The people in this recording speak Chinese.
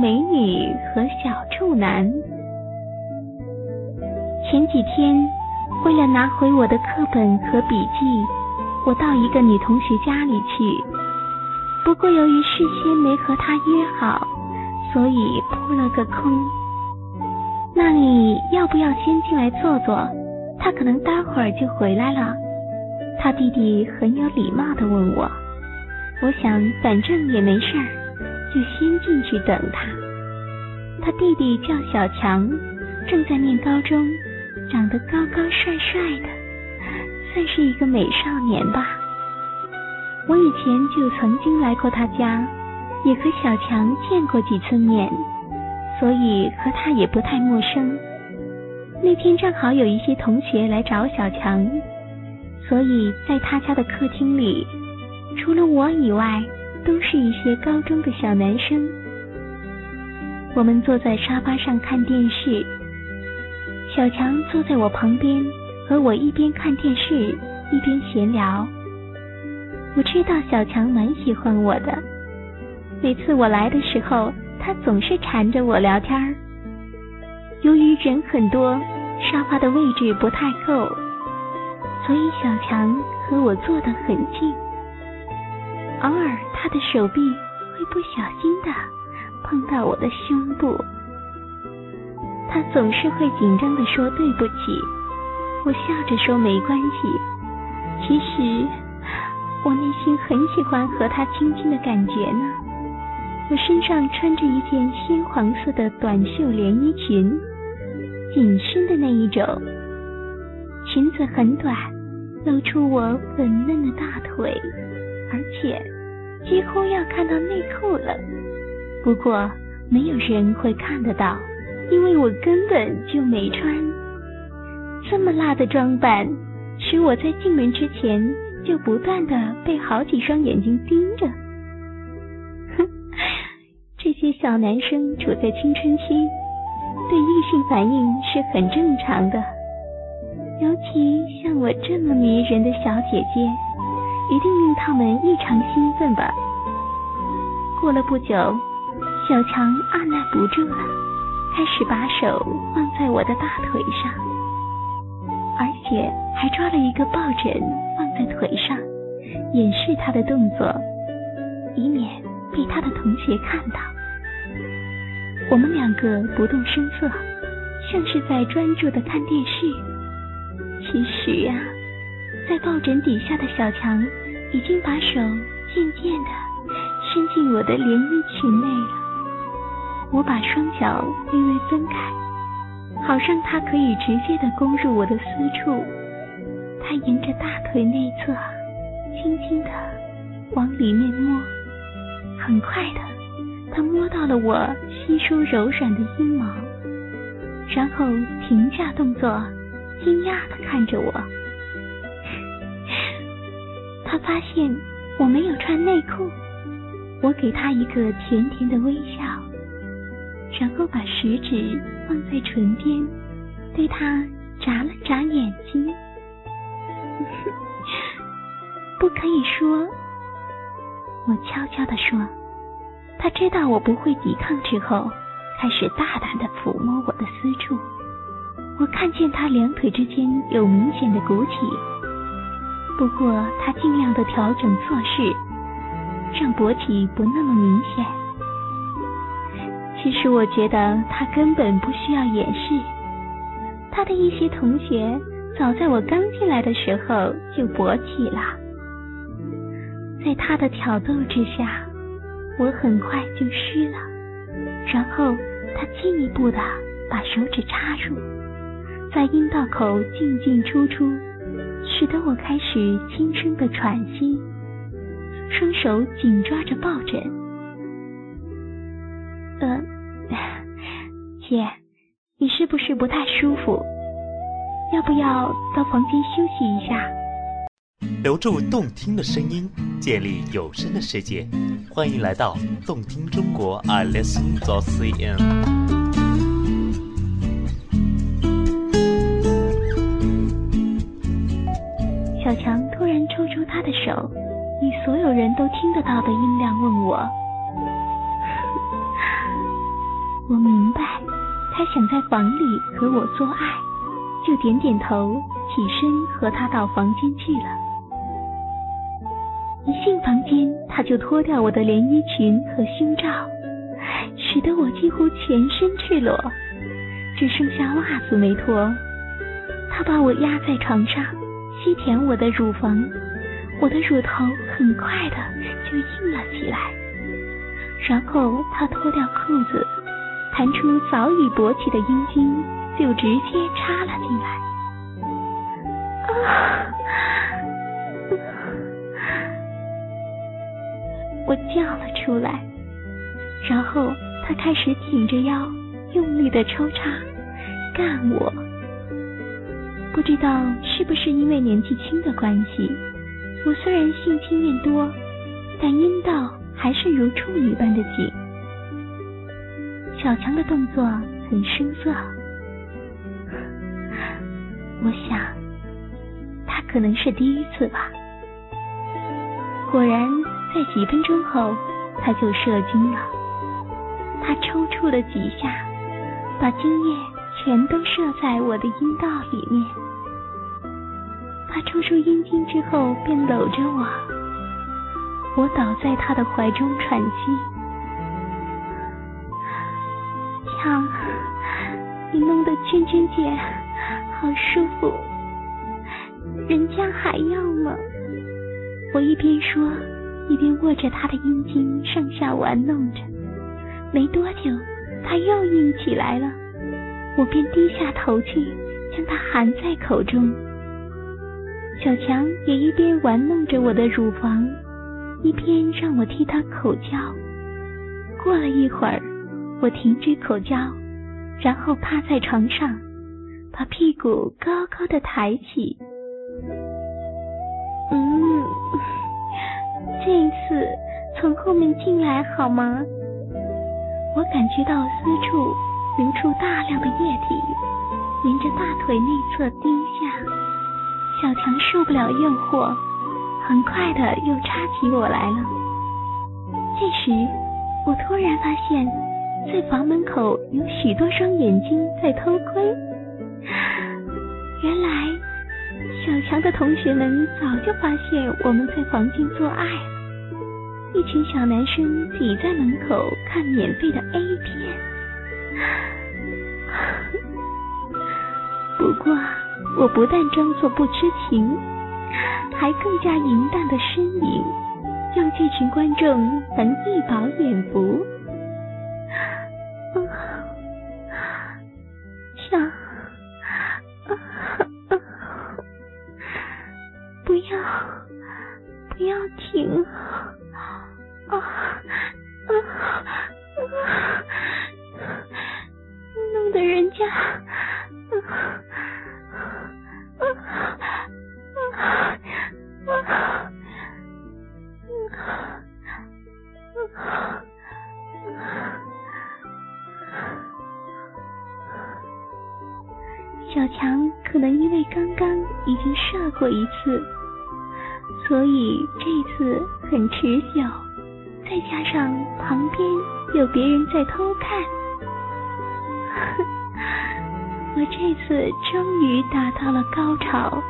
美女和小处男。前几天，为了拿回我的课本和笔记，我到一个女同学家里去。不过由于事先没和她约好，所以扑了个空。那你要不要先进来坐坐？他可能待会儿就回来了。他弟弟很有礼貌的问我。我想反正也没事儿，就先进去等他。他弟弟叫小强，正在念高中，长得高高帅帅的，算是一个美少年吧。我以前就曾经来过他家，也和小强见过几次面。所以和他也不太陌生。那天正好有一些同学来找小强，所以在他家的客厅里，除了我以外，都是一些高中的小男生。我们坐在沙发上看电视，小强坐在我旁边，和我一边看电视一边闲聊。我知道小强蛮喜欢我的，每次我来的时候。他总是缠着我聊天儿。由于人很多，沙发的位置不太够，所以小强和我坐得很近。偶尔他的手臂会不小心的碰到我的胸部，他总是会紧张的说对不起。我笑着说没关系。其实我内心很喜欢和他亲亲的感觉呢。我身上穿着一件鲜黄色的短袖连衣裙，紧身的那一种，裙子很短，露出我粉嫩的大腿，而且几乎要看到内裤了。不过没有人会看得到，因为我根本就没穿。这么辣的装扮，使我在进门之前就不断的被好几双眼睛盯着。哼这些小男生处在青春期，对异性反应是很正常的。尤其像我这么迷人的小姐姐，一定令他们异常兴奋吧。过了不久，小强按耐不住了，开始把手放在我的大腿上，而且还抓了一个抱枕放在腿上，掩饰他的动作，以免被他的同学看到。我们两个不动声色，像是在专注的看电视。其实呀，在抱枕底下的小强已经把手渐渐的伸进我的连衣裙内了。我把双脚微微分开，好让他可以直接的攻入我的私处。他沿着大腿内侧轻轻的往里面摸，很快的，他摸到了我。稀疏柔软的阴毛，然后停下动作，惊讶的看着我。他发现我没有穿内裤，我给他一个甜甜的微笑，然后把食指放在唇边，对他眨了眨眼睛。不可以说，我悄悄的说。他知道我不会抵抗之后，开始大胆的抚摸我的私处。我看见他两腿之间有明显的鼓起，不过他尽量的调整做势，让勃起不那么明显。其实我觉得他根本不需要掩饰。他的一些同学早在我刚进来的时候就勃起了，在他的挑逗之下。我很快就湿了，然后他进一步的把手指插入，在阴道口进进出出，使得我开始轻声的喘息，双手紧抓着抱枕。呃，姐，你是不是不太舒服？要不要到房间休息一下？留住动听的声音，建立有声的世界。欢迎来到动听中国，I listen to CN。房里和我做爱，就点点头，起身和他到房间去了。一进房间，他就脱掉我的连衣裙和胸罩，使得我几乎全身赤裸，只剩下袜子没脱。他把我压在床上，吸舔我的乳房，我的乳头很快的就硬了起来。然后他脱掉裤子。弹出早已勃起的阴茎，就直接插了进来。啊！我叫了出来，然后他开始挺着腰，用力的抽插，干我。不知道是不是因为年纪轻的关系，我虽然性经验多，但阴道还是如处女般的紧。小强的动作很生涩，我想他可能是第一次吧。果然，在几分钟后他就射精了。他抽搐了几下，把精液全都射在我的阴道里面。他抽出阴茎之后便搂着我，我倒在他的怀中喘息。你弄得娟娟姐好舒服，人家还要吗？我一边说，一边握着她的阴茎上下玩弄着。没多久，她又硬起来了，我便低下头去，将她含在口中。小强也一边玩弄着我的乳房，一边让我替他口交。过了一会儿。我停止口交，然后趴在床上，把屁股高高的抬起。嗯，这一次从后面进来好吗？我感觉到私处流出大量的液体，沿着大腿内侧滴下。小强受不了诱惑，很快的又插起我来了。这时，我突然发现。在房门口有许多双眼睛在偷窥，原来小强的同学们早就发现我们在房间做爱了。一群小男生挤在门口看免费的 A 片。不过我不但装作不知情，还更加淫荡的呻吟，让这群观众能一饱眼福。要，不要停啊！啊啊！弄得人家，啊啊啊啊啊！小强可能因为刚刚已经射过一次。所以这次很持久。再加上旁边有别人在偷看，我这次终于达到了高潮。